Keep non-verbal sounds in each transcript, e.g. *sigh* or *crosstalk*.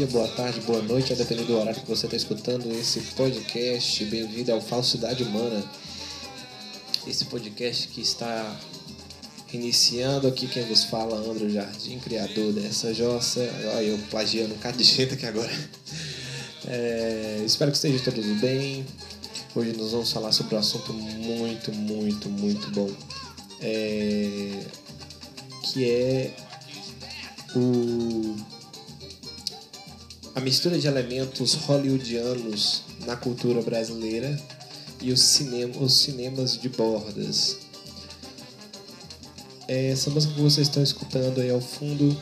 dia, boa tarde, boa noite, a depender do horário que você está escutando esse podcast. Bem-vindo ao Falsidade Humana. Esse podcast que está iniciando aqui quem vos fala, André Jardim, criador dessa jossa. Olha, eu plagiando um cara de jeito aqui agora. É, espero que esteja tudo bem. Hoje nós vamos falar sobre um assunto muito, muito, muito bom. É, que é o, a mistura de elementos hollywoodianos na cultura brasileira e os, cinema, os cinemas de bordas. É, essa música que vocês estão escutando aí ao fundo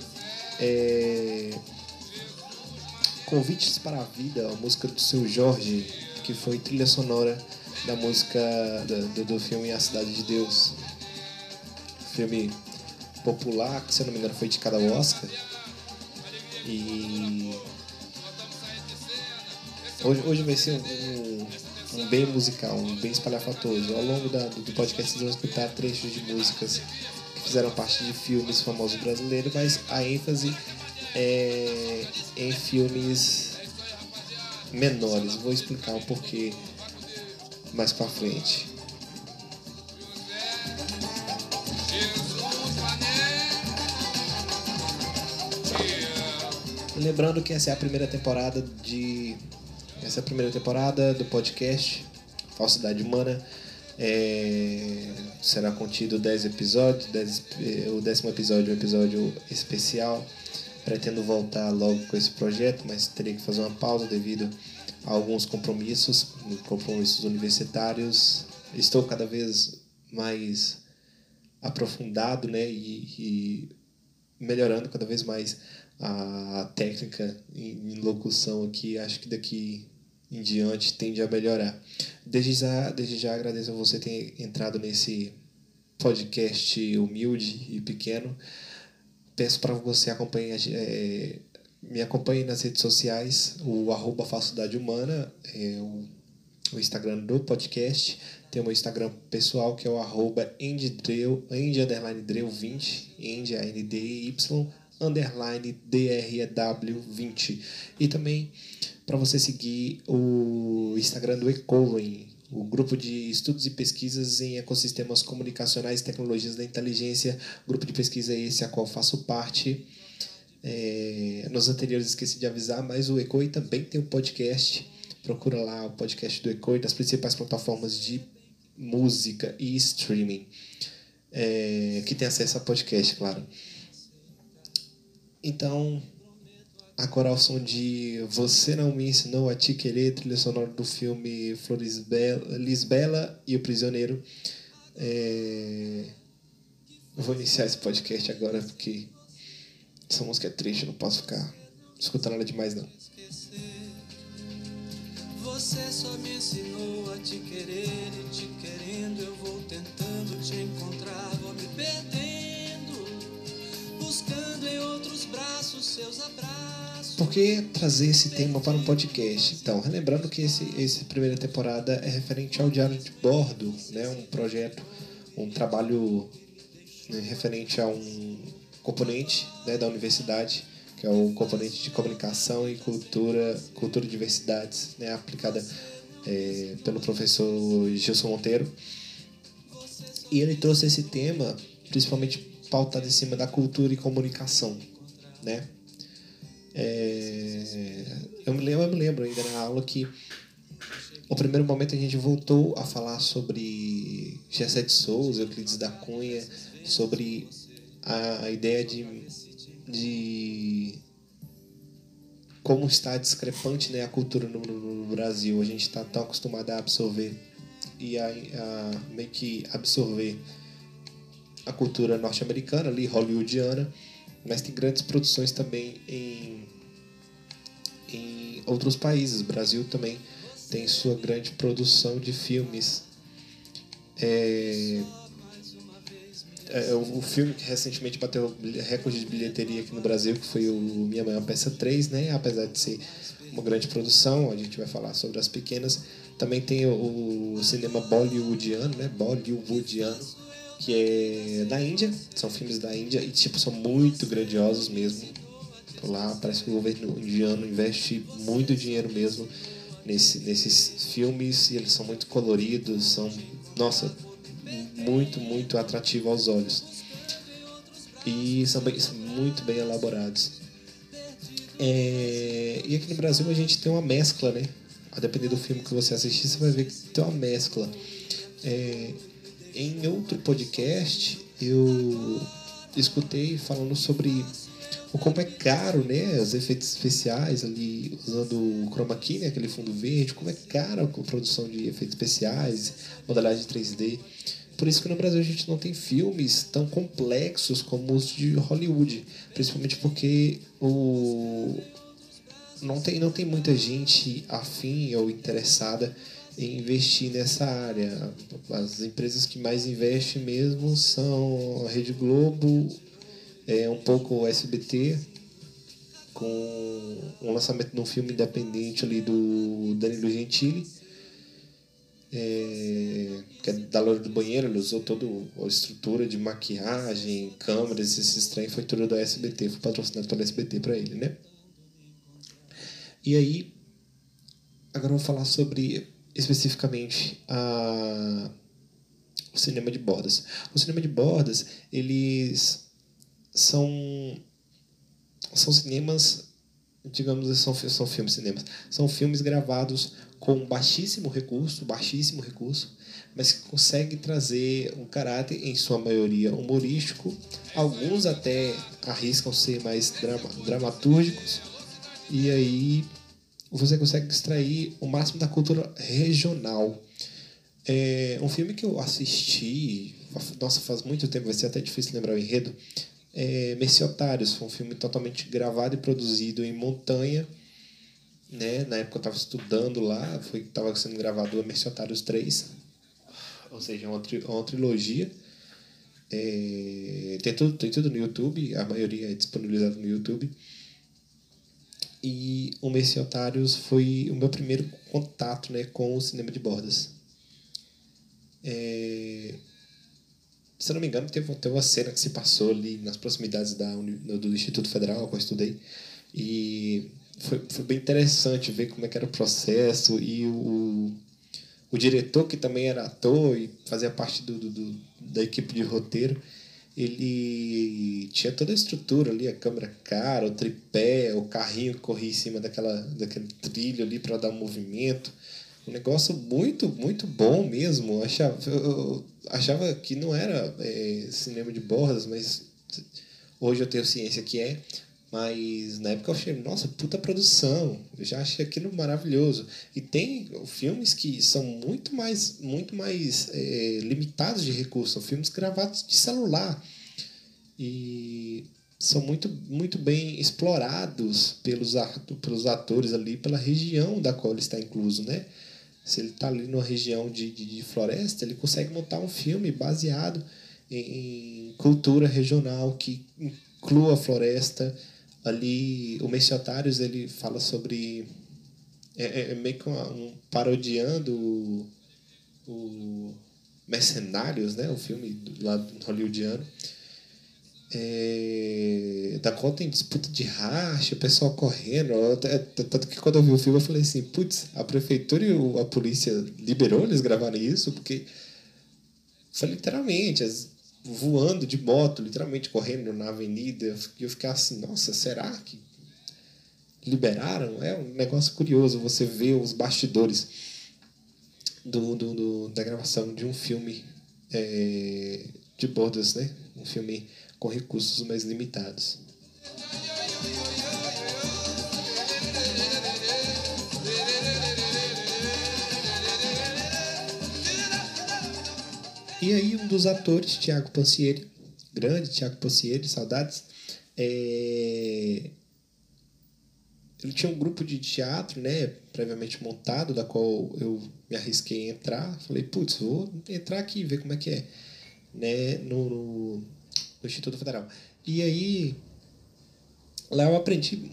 é Convites para a Vida, a música do seu Jorge, que foi trilha sonora da música do, do filme A Cidade de Deus. Filme popular, que se eu não me engano foi indicado ao Oscar. E hoje, hoje vai ser um, um, bem musical, um bem espalhafatoso. Ao longo da, do podcast vocês vão escutar trechos de músicas que fizeram parte de filmes famosos brasileiros, mas a ênfase é em filmes menores. Vou explicar o porquê mais pra frente. Lembrando que essa é a primeira temporada de. Essa é a primeira temporada do podcast Falsidade Humana. É, será contido 10 episódios. 10, é, o décimo episódio é um episódio especial. Pretendo voltar logo com esse projeto, mas teria que fazer uma pausa devido a alguns compromissos, compromissos universitários. Estou cada vez mais aprofundado né, e, e melhorando cada vez mais a técnica em locução aqui, acho que daqui em diante tende a melhorar. Desde já, desde já agradeço a você ter entrado nesse podcast humilde e pequeno. Peço para você acompanhar, é, me acompanhe nas redes sociais, o arroba Falsidade Humana, é o, o Instagram do podcast. Tem o meu Instagram pessoal, que é o arroba endreu, end, 20, end, A-N-D-Y, underline DREW20. E também para você seguir o Instagram do Ecoin, o grupo de estudos e pesquisas em ecossistemas comunicacionais e tecnologias da inteligência, grupo de pesquisa esse a qual faço parte. É, nos anteriores esqueci de avisar, mas o Ecoin também tem um podcast. Procura lá o podcast do Ecoin das principais plataformas de música e streaming. É, que tem acesso a podcast, claro. Então, agora ao som de Você Não Me Ensinou a Te Querer, trilha sonora do filme Flores Bela, Lisbela e o Prisioneiro. É... Vou iniciar esse podcast agora porque essa música é triste, não posso ficar escutando ela demais não. Você só me ensinou a te querer e te querendo eu vou tentando te encontrar, vou me perdendo, buscando em outros braços seus abraços. Por que trazer esse tema para um podcast? Então, relembrando que esse, essa primeira temporada é referente ao Diário de Bordo, né, um projeto, um trabalho né, referente a um componente né, da universidade que é o componente de comunicação e cultura, cultura e diversidades, né, aplicada é, pelo professor Gilson Monteiro. E ele trouxe esse tema principalmente pautado em cima da cultura e comunicação, né? É, eu, me lembro, eu me lembro ainda na aula que no primeiro momento a gente voltou a falar sobre Gessé de Souza, Euclides da Cunha, sobre a ideia de de como está discrepante né, a cultura no, no Brasil. A gente está tão acostumado a absorver e a, a meio que absorver a cultura norte-americana, ali, hollywoodiana, mas tem grandes produções também em, em outros países. O Brasil também tem sua grande produção de filmes. É, é, o filme que recentemente bateu recorde de bilheteria aqui no Brasil, que foi o Minha Mãe é Peça 3, né? Apesar de ser uma grande produção, a gente vai falar sobre as pequenas. Também tem o, o cinema bollywoodiano, né? Bollywoodiano, que é da Índia. São filmes da Índia e, tipo, são muito grandiosos mesmo. Lá parece que o governo indiano investe muito dinheiro mesmo nesse, nesses filmes e eles são muito coloridos, são, nossa, muito, muito atrativos aos olhos. E são, bem, muito bem elaborados. É, e aqui no Brasil a gente tem uma mescla, né? A depender do filme que você assistir, você vai ver que tem uma mescla. É, em outro podcast, eu escutei falando sobre o como é caro, né, os efeitos especiais ali, usando o chroma key, né, aquele fundo verde, como é caro a produção de efeitos especiais, modalidade 3D. Por isso que no Brasil a gente não tem filmes tão complexos como os de Hollywood, principalmente porque o não tem não tem muita gente afim ou interessada em investir nessa área. As empresas que mais investem mesmo são a Rede Globo, é, um pouco o SBT, com um lançamento de um filme independente ali do Danilo Gentili, é, que é da Loura do Banheiro, ele usou toda a estrutura de maquiagem, câmeras, esse trem foi tudo do SBT, foi patrocinado pelo SBT para ele, né? E aí, agora eu vou falar sobre especificamente a, o cinema de bordas. O cinema de bordas, eles são são cinemas, digamos, são, são filmes cinemas, são filmes gravados com baixíssimo recurso, baixíssimo recurso, mas que consegue trazer um caráter, em sua maioria, humorístico. Alguns até arriscam ser mais drama, dramatúrgicos. E aí você consegue extrair o máximo da cultura regional. É um filme que eu assisti, nossa, faz muito tempo, vai ser até difícil lembrar o enredo, é Merciotários, foi um filme totalmente gravado e produzido em montanha, né? Na época eu estava estudando lá, foi estava sendo gravado o Merciotários 3, ou seja, uma, tri, uma trilogia. É, tem, tudo, tem tudo no YouTube, a maioria é disponibilizado no YouTube. E o Merciotários foi o meu primeiro contato né, com o cinema de bordas. É, se não me engano, teve, teve uma cena que se passou ali nas proximidades da, do Instituto Federal, que eu estudei. E foi, foi bem interessante ver como é era o processo e o, o diretor, que também era ator e fazia parte do, do, da equipe de roteiro, ele tinha toda a estrutura ali, a câmera cara, o tripé, o carrinho que corria em cima daquela, daquele trilho ali para dar um movimento. Um negócio muito, muito bom mesmo. Eu achava, eu achava que não era é, cinema de bordas, mas hoje eu tenho ciência que é. Mas na época eu achei, nossa, puta produção. Eu já achei aquilo maravilhoso. E tem filmes que são muito mais, muito mais é, limitados de recursos. São filmes gravados de celular. E são muito, muito bem explorados pelos, pelos atores ali, pela região da qual ele está incluso, né? Se ele está ali numa região de, de, de, floresta, ele consegue montar um filme baseado em, em cultura regional que inclua a floresta, ali o Mercenários ele fala sobre é, é, é meio que uma, um parodiando o, o, Mercenários, né, o filme do, lá hollywoodiano. É, da qual tem disputa de racha, o pessoal correndo. Tanto que quando eu vi o filme eu falei assim, putz, a prefeitura e a polícia liberou eles gravarem isso, porque foi literalmente, as, voando de moto, literalmente correndo na avenida. E eu fiquei assim, nossa, será que liberaram? É um negócio curioso você ver os bastidores do, do, do da gravação de um filme é, de bordas, né? Um filme com recursos mais limitados. E aí um dos atores, Tiago Pancieri, grande Tiago Pancieri, saudades, é... ele tinha um grupo de teatro, né, previamente montado, da qual eu me arrisquei a entrar. Falei, putz, vou entrar aqui ver como é que é, né, no, no Instituto Federal. E aí lá eu aprendi,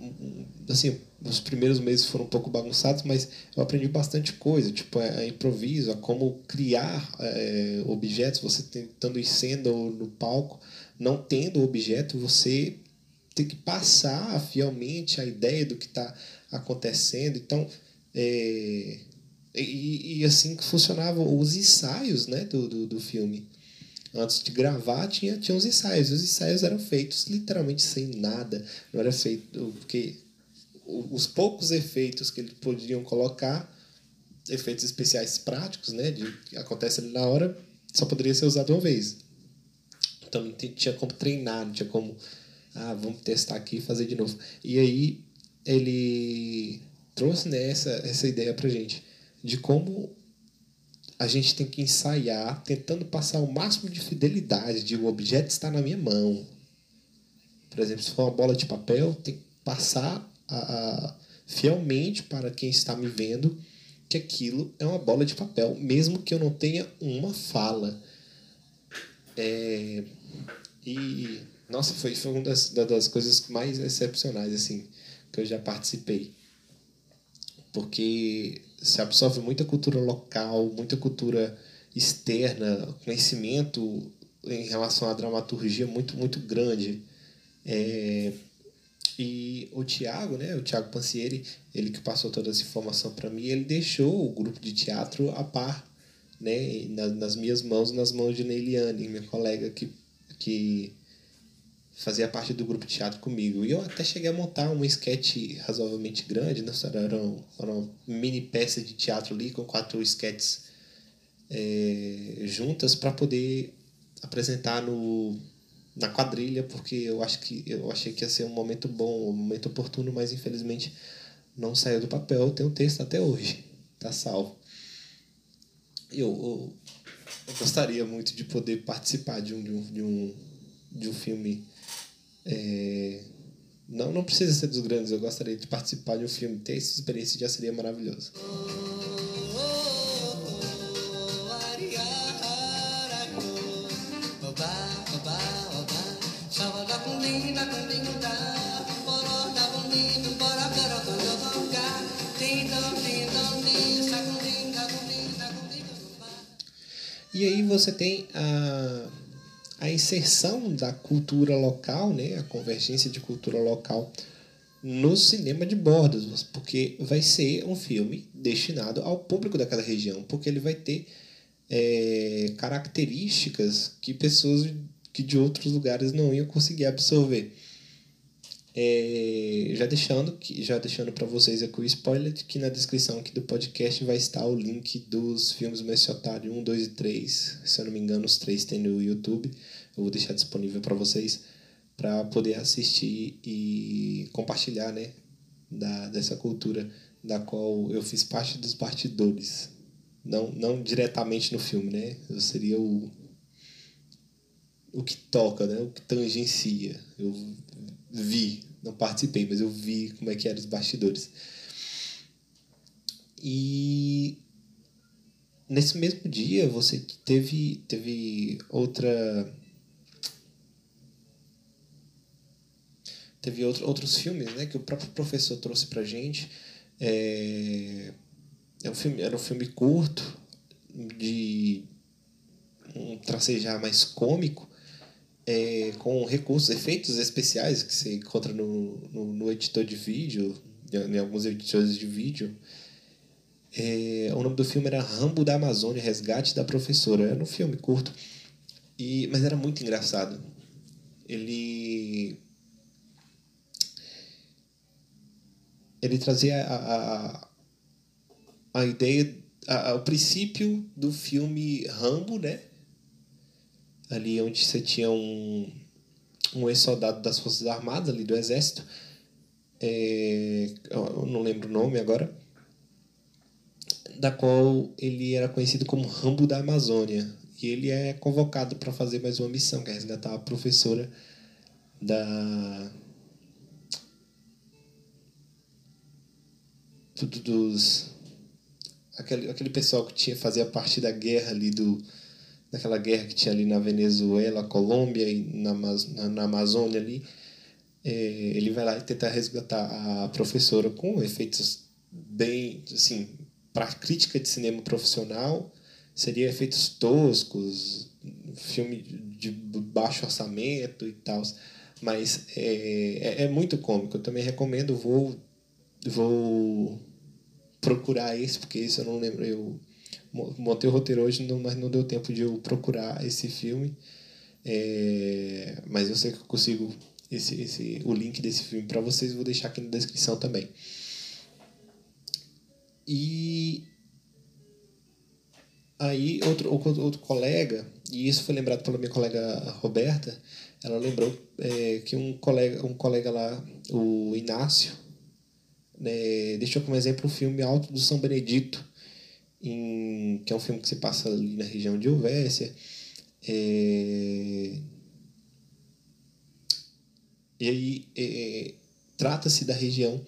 assim, os primeiros meses foram um pouco bagunçados, mas eu aprendi bastante coisa, tipo, a, a improviso, a como criar é, objetos, você tentando em cena ou no palco, não tendo objeto, você tem que passar fielmente a ideia do que está acontecendo. Então, é, e, e, assim que funcionavam os ensaios né, do, do, do, filme. Antes de gravar, tinha, tinha os ensaios. Os ensaios eram feitos literalmente sem nada. Não era feito. Porque os poucos efeitos que eles podiam colocar, efeitos especiais práticos, né, de, que acontece ali na hora, só poderia ser usado uma vez. Então não tinha como treinar, não tinha como. Ah, vamos testar aqui e fazer de novo. E aí ele trouxe né, essa, essa ideia pra gente de como a gente tem que ensaiar tentando passar o máximo de fidelidade de o objeto está na minha mão. Por exemplo, se for uma bola de papel, tem que passar a, a, fielmente para quem está me vendo que aquilo é uma bola de papel, mesmo que eu não tenha uma fala. É, e, nossa, foi, foi uma das, das coisas mais excepcionais assim que eu já participei. Porque se absorve muita cultura local, muita cultura externa, conhecimento em relação à dramaturgia muito, muito grande. É, e o Tiago, né, o Tiago Pancieri, ele que passou toda essa informação para mim, ele deixou o grupo de teatro a par, né, nas minhas mãos, nas mãos de Neiliane, minha colega que, que fazia parte do grupo de teatro comigo. E eu até cheguei a montar um sketch razoavelmente grande, né? Era, era uma mini peça de teatro ali com quatro sketches é, juntas para poder apresentar no na quadrilha, porque eu acho que eu achei que ia ser um momento bom, um momento oportuno, mas infelizmente não saiu do papel. Tem o um texto até hoje, tá salvo. Eu, eu, eu, gostaria muito de poder participar de um, de um, de um, de um filme é, não, não precisa ser dos grandes, eu gostaria de participar de um filme, ter essa experiência já seria maravilhoso. E aí você tem a a inserção da cultura local, né, a convergência de cultura local no cinema de bordas, porque vai ser um filme destinado ao público daquela região, porque ele vai ter é, características que pessoas que de outros lugares não iam conseguir absorver. É, já deixando já deixando para vocês aqui o spoiler que na descrição aqui do podcast vai estar o link dos filmes Mestre Otário 1, 2 e 3. Se eu não me engano, os três tem no YouTube. Eu vou deixar disponível para vocês para poder assistir e compartilhar, né, da dessa cultura da qual eu fiz parte dos bastidores. Não não diretamente no filme, né? Eu seria o o que toca, né? O que tangencia. Eu vi, não participei, mas eu vi como é que eram os bastidores. E nesse mesmo dia você teve, teve outra. Teve outro, outros filmes né, que o próprio professor trouxe pra gente. É, é um filme, era um filme curto, de um tracejar mais cômico, é, com recursos, efeitos especiais que você encontra no, no, no editor de vídeo, em alguns editores de vídeo. É, o nome do filme era Rambo da Amazônia, Resgate da Professora. Era um filme curto, e, mas era muito engraçado. Ele. Ele trazia a, a, a ideia, a, o princípio do filme Rambo, né? Ali onde você tinha um, um ex-soldado das Forças Armadas, ali do Exército, é, eu não lembro o nome agora, da qual ele era conhecido como Rambo da Amazônia. E ele é convocado para fazer mais uma missão, que é resgatar a professora da. dos. Aquele, aquele pessoal que tinha, fazia parte da guerra ali do, daquela guerra que tinha ali na Venezuela, Colômbia e na, na, na Amazônia ali, é, ele vai lá e tenta resgatar a professora com efeitos bem, assim, para crítica de cinema profissional, seria efeitos toscos, filme de baixo orçamento e tal. Mas é, é, é muito cômico. Eu também recomendo. Vou, vou procurar esse, porque esse eu não lembro. Eu montei o roteiro hoje, mas não deu tempo de eu procurar esse filme. É, mas eu sei que eu consigo esse, esse, o link desse filme para vocês, vou deixar aqui na descrição também. E aí outro, outro colega, e isso foi lembrado pela minha colega Roberta, ela lembrou é, que um colega, um colega lá, o Inácio, né, deixou como exemplo o filme Alto do São Benedito, em, que é um filme que se passa ali na região de Uvécia. É, e aí é, trata-se da região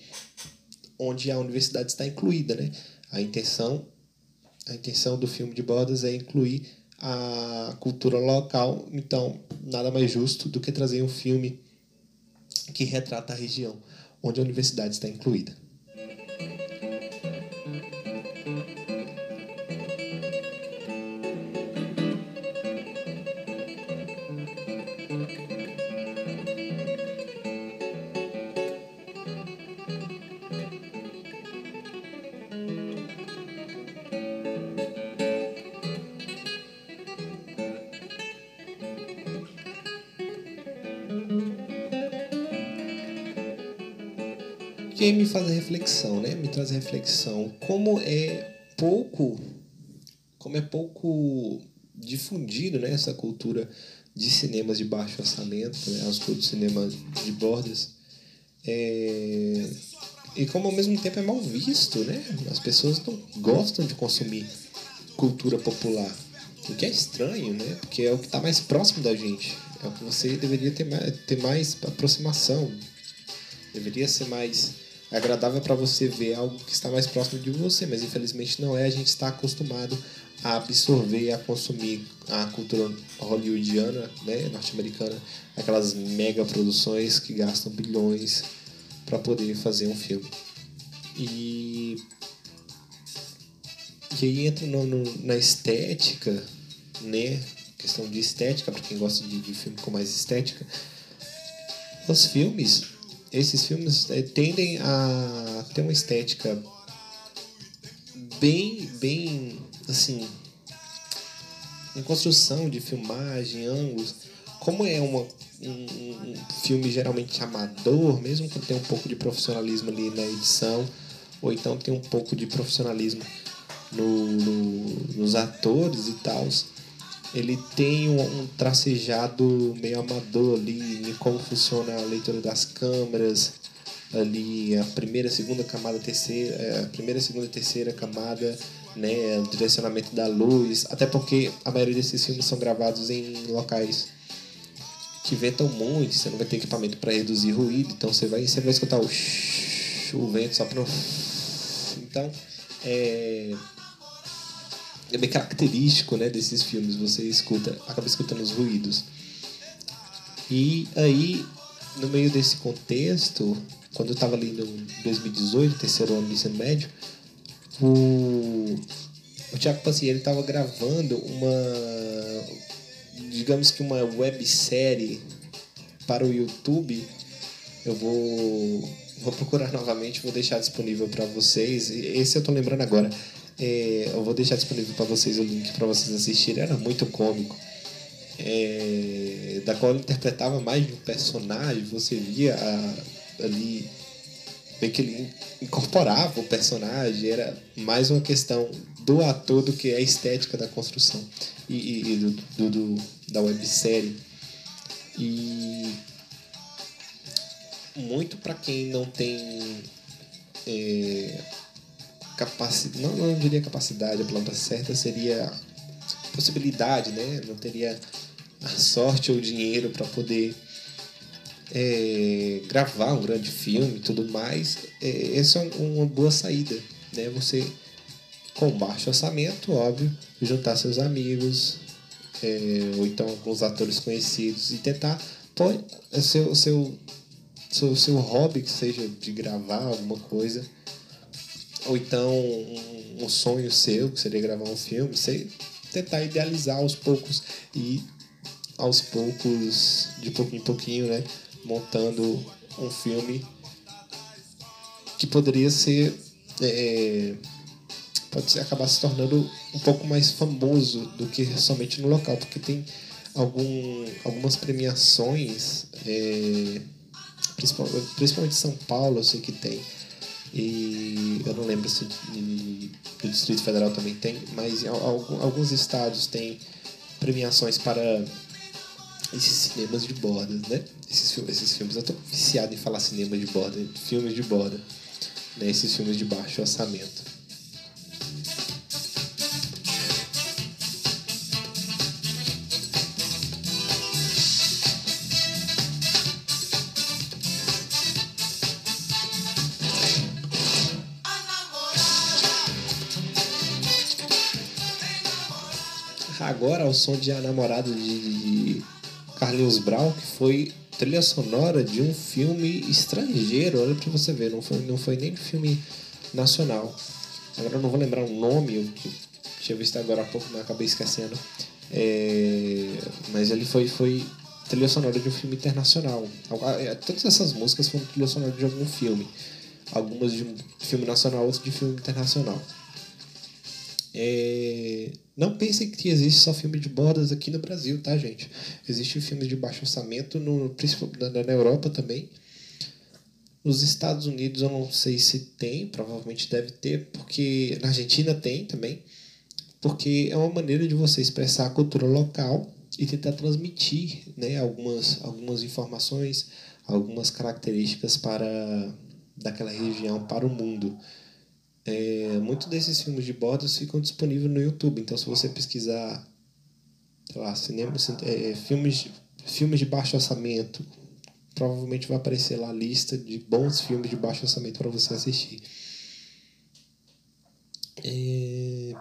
onde a universidade está incluída, né? A intenção, a intenção do filme de Bodas é incluir a cultura local, então nada mais justo do que trazer um filme que retrata a região onde a universidade está incluída. Que me faz a reflexão, né? Me traz a reflexão. Como é pouco, como é pouco difundido, né? Essa cultura de cinemas de baixo orçamento, né? As culturas de cinema de bordas. É... E como ao mesmo tempo é mal visto, né? As pessoas não gostam de consumir cultura popular. O que é estranho, né? Porque é o que está mais próximo da gente. É o que você deveria ter mais, ter mais aproximação. Deveria ser mais agradável para você ver algo que está mais próximo de você, mas infelizmente não é. A gente está acostumado a absorver, a consumir a cultura hollywoodiana, né, norte-americana, aquelas mega produções que gastam bilhões para poder fazer um filme. E, e aí entra no, no, na estética, né, questão de estética, para quem gosta de, de filme com mais estética. Os filmes esses filmes é, tendem a ter uma estética bem, bem, assim, em construção de filmagem, ângulos. Como é uma, um, um filme geralmente amador, mesmo que tenha um pouco de profissionalismo ali na edição, ou então tem um pouco de profissionalismo no, no, nos atores e tal, ele tem um, um tracejado meio amador ali em como funciona a leitura das câmeras ali a primeira segunda camada terceira é, a primeira segunda terceira camada né o direcionamento da luz até porque a maioria desses filmes são gravados em locais que ventam muito você não vai ter equipamento para reduzir ruído então você vai você vai escutar o, o vento só para então é é bem característico né, desses filmes, você escuta, acaba escutando os ruídos. E aí, no meio desse contexto, quando eu estava ali no 2018, terceiro ano do ensino médio, o, o Tiago Pancieri estava gravando uma, digamos que uma websérie para o YouTube. Eu vou, vou procurar *laughs* novamente, vou deixar disponível para vocês. Esse eu estou lembrando agora. É, eu vou deixar disponível para vocês o link para vocês assistirem. Era muito cômico. É, da qual ele interpretava mais de um personagem. Você via a, ali bem que ele incorporava o personagem. Era mais uma questão do ator do que a estética da construção e, e, e do, do, do, da websérie. E muito para quem não tem é, capacidade, não, não diria capacidade, a palavra certa seria possibilidade, né? Não teria a sorte ou o dinheiro para poder é, gravar um grande filme e tudo mais. É, essa é uma boa saída, né? Você com baixo orçamento, óbvio, juntar seus amigos é, ou então alguns atores conhecidos e tentar pode, seu, seu, seu, seu hobby que seja de gravar alguma coisa ou então um, um sonho seu, que seria gravar um filme, você tentar idealizar aos poucos e aos poucos, de pouquinho em pouquinho, né? montando um filme que poderia ser. É, pode ser, acabar se tornando um pouco mais famoso do que somente no local, porque tem algum, algumas premiações, é, principalmente, principalmente São Paulo, eu sei que tem. E eu não lembro se do Distrito Federal também tem, mas alguns estados tem premiações para esses cinemas de bordas, né? Esses, esses filmes, eu tô viciado em falar cinema de borda, filmes de borda, né? Esses filmes de baixo orçamento. Ao som de A Namorada de Carlinhos Brau, que foi trilha sonora de um filme estrangeiro. Olha pra você ver, não foi, não foi nem filme nacional. Agora eu não vou lembrar o nome, eu tinha visto agora há pouco, mas acabei esquecendo. É, mas ele foi, foi trilha sonora de um filme internacional. É, todas essas músicas foram trilha sonora de algum filme. Algumas de um filme nacional, outras de filme internacional. É... Não pensem que existe só filme de bordas aqui no Brasil, tá, gente? Existem filmes de baixo orçamento no, na, na Europa também. Nos Estados Unidos eu não sei se tem, provavelmente deve ter, porque na Argentina tem também, porque é uma maneira de você expressar a cultura local e tentar transmitir né, algumas, algumas informações, algumas características para daquela região para o mundo. É, Muitos desses filmes de bordas ficam disponíveis no YouTube. Então, se você pesquisar, sei lá, cinema, é, filmes, filmes de baixo orçamento, provavelmente vai aparecer lá a lista de bons filmes de baixo orçamento para você assistir. É...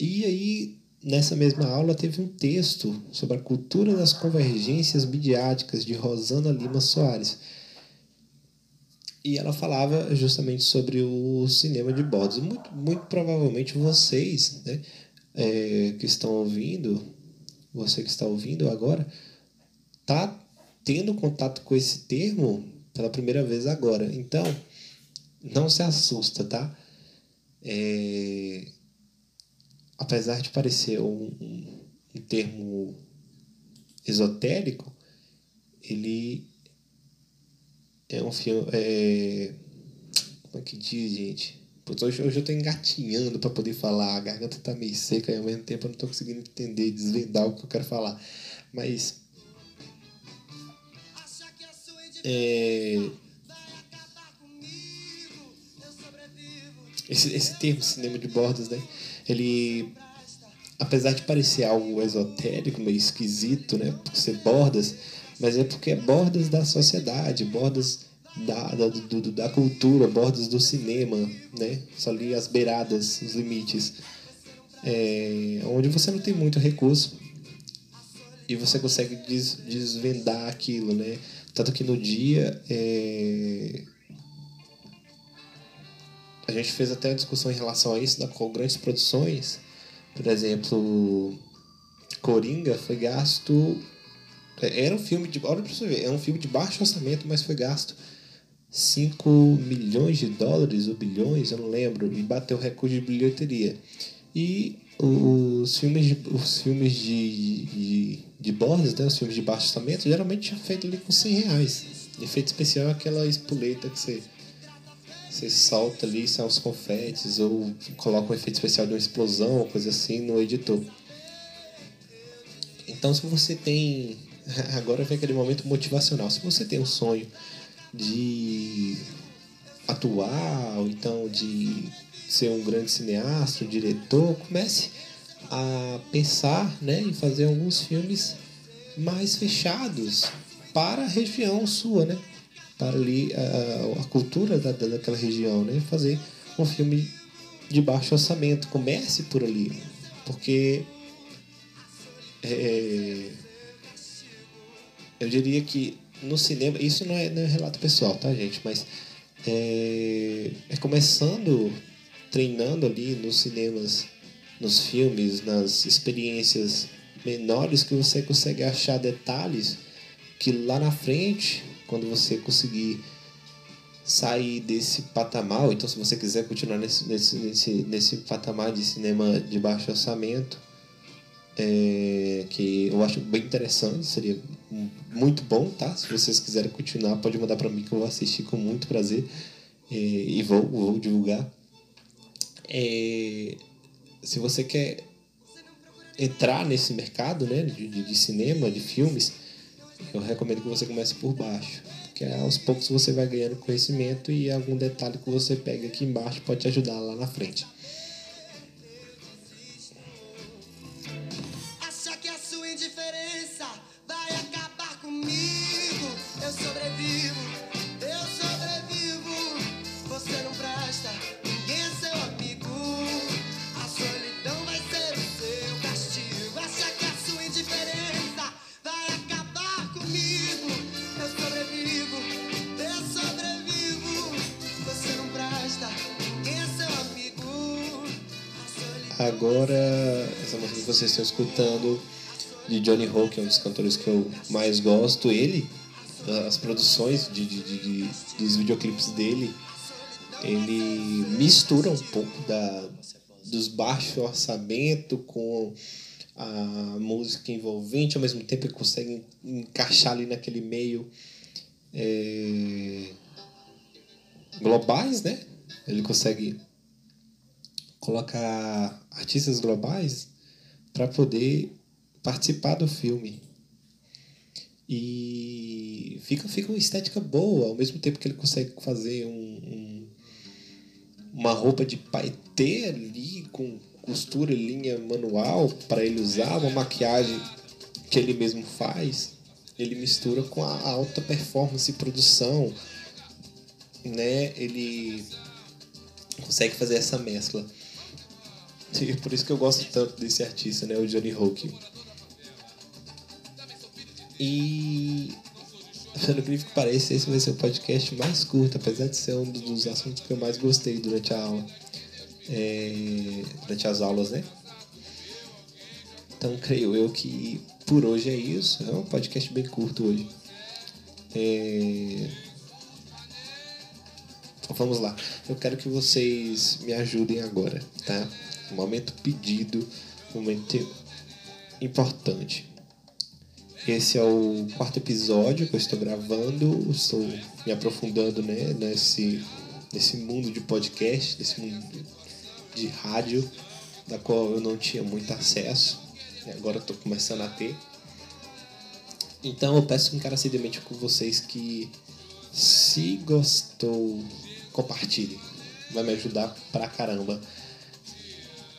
E aí, nessa mesma aula, teve um texto sobre a cultura das convergências midiáticas de Rosana Lima Soares e ela falava justamente sobre o cinema de bordos. Muito, muito provavelmente vocês, né, é, que estão ouvindo, você que está ouvindo agora, tá tendo contato com esse termo pela primeira vez agora. Então, não se assusta, tá? É, apesar de parecer um, um, um termo esotérico, ele é um filme. É... Como é que diz, gente? Hoje, hoje eu tô engatinhando para poder falar, a garganta tá meio seca e ao mesmo tempo eu não tô conseguindo entender, desvendar o que eu quero falar. Mas. É... Esse, esse termo cinema de bordas, né? Ele, apesar de parecer algo esotérico, meio esquisito, né? Por ser bordas, mas é porque é bordas da sociedade, bordas da, da, do, da cultura, bordas do cinema, né? Só ali as beiradas, os limites. É, onde você não tem muito recurso e você consegue des, desvendar aquilo, né? Tanto que no dia é, a gente fez até uma discussão em relação a isso, né, com grandes produções. Por exemplo, Coringa foi gasto era um filme de. Olha pra você ver, é um filme de baixo orçamento, mas foi gasto 5 milhões de dólares ou bilhões, eu não lembro, e bateu recorde de bilheteria. E os filmes de, os filmes de, de, de bordas, né, os filmes de baixo orçamento, geralmente é feito ali com 100 reais. Efeito especial é aquela espoleta que você, você solta ali, são os confetes, ou coloca um efeito especial de uma explosão, ou coisa assim, no editor. Então, se você tem *laughs* agora vem aquele momento motivacional. Se você tem um sonho de atuar, ou então de ser um grande cineasta, um diretor, comece a pensar né, em fazer alguns filmes mais fechados para a região sua, né? Para ali a, a cultura da, daquela região, né? Fazer um filme de baixo orçamento, comece por ali, porque é, eu diria que no cinema, isso não é, não é relato pessoal, tá, gente? Mas é, é começando, treinando ali nos cinemas, nos filmes, nas experiências menores que você consegue achar detalhes que lá na frente, quando você conseguir sair desse patamar, então se você quiser continuar nesse, nesse, nesse, nesse patamar de cinema de baixo orçamento, é, que eu acho bem interessante, seria muito bom, tá? Se vocês quiserem continuar, pode mandar para mim que eu vou assistir com muito prazer é, e vou, vou divulgar. É, se você quer entrar nesse mercado né, de, de cinema, de filmes, eu recomendo que você comece por baixo. Porque aos poucos você vai ganhando conhecimento e algum detalhe que você pega aqui embaixo pode te ajudar lá na frente. Agora, essa música que vocês estão escutando de Johnny que é um dos cantores que eu mais gosto, ele, as produções de, de, de, dos videoclipes dele, ele mistura um pouco da, dos baixos orçamento com a música envolvente, ao mesmo tempo ele consegue encaixar ali naquele meio é, globais, né? Ele consegue colocar artistas globais para poder participar do filme. E fica, fica uma estética boa, ao mesmo tempo que ele consegue fazer um, um uma roupa de paetê ali, com costura e linha manual para ele usar, uma maquiagem que ele mesmo faz. Ele mistura com a alta performance e produção, né? Ele consegue fazer essa mescla. E por isso que eu gosto tanto desse artista, né? O Johnny Hawk. E pelo incrível que pareça, esse vai ser o podcast mais curto, apesar de ser um dos assuntos que eu mais gostei durante a aula. É, durante as aulas, né? Então creio eu que por hoje é isso. É um podcast bem curto hoje. É... Vamos lá. Eu quero que vocês me ajudem agora, tá? Momento pedido, momento importante. Esse é o quarto episódio que eu estou gravando, estou me aprofundando né, nesse, nesse mundo de podcast, nesse mundo de rádio, da qual eu não tinha muito acesso, e agora estou começando a ter. Então eu peço encarecidamente com vocês que, se gostou, compartilhe. Vai me ajudar pra caramba.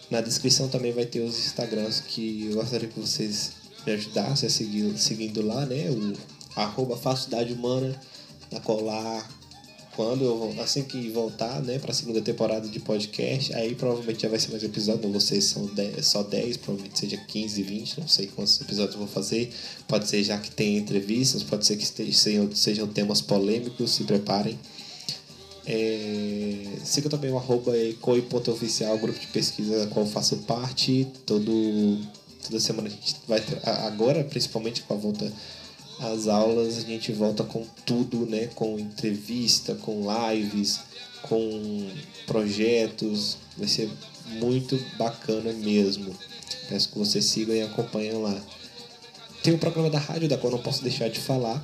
Na descrição também vai ter os Instagrams que eu gostaria que vocês me ajudassem a seguir seguindo lá, né? O arroba Faculdade Humana, na lá quando eu assim que voltar, né, para a segunda temporada de podcast, aí provavelmente já vai ser mais episódio, não vocês são 10, só 10, provavelmente seja 15, 20, não sei quantos episódios eu vou fazer. Pode ser já que tem entrevistas, pode ser que sejam, sejam temas polêmicos, se preparem. É, siga também o arroba ecoi.oficial, grupo de pesquisa da qual faço parte. Todo, toda semana a gente vai. Agora, principalmente com a volta às aulas, a gente volta com tudo, né? Com entrevista, com lives, com projetos. Vai ser muito bacana mesmo. Peço que vocês sigam e acompanhem lá. Tem o um programa da rádio, da qual não posso deixar de falar,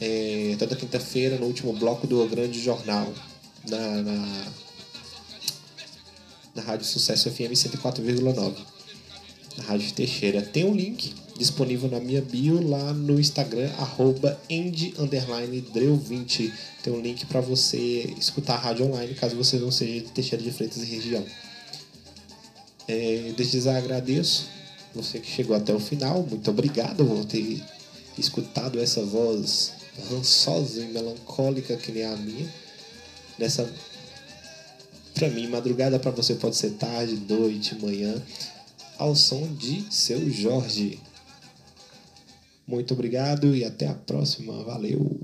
é, toda quinta-feira no último bloco do Grande Jornal, na, na, na Rádio Sucesso FM 104,9, na Rádio Teixeira. Tem um link disponível na minha bio lá no Instagram, arroba 20 Tem um link para você escutar a rádio online, caso você não seja de Teixeira de Freitas e região. É, desde já agradeço você que chegou até o final. Muito obrigado por ter escutado essa voz rançosa e melancólica que nem a minha. Nessa para mim, madrugada para você pode ser tarde, noite, manhã, ao som de seu Jorge. Muito obrigado e até a próxima. Valeu!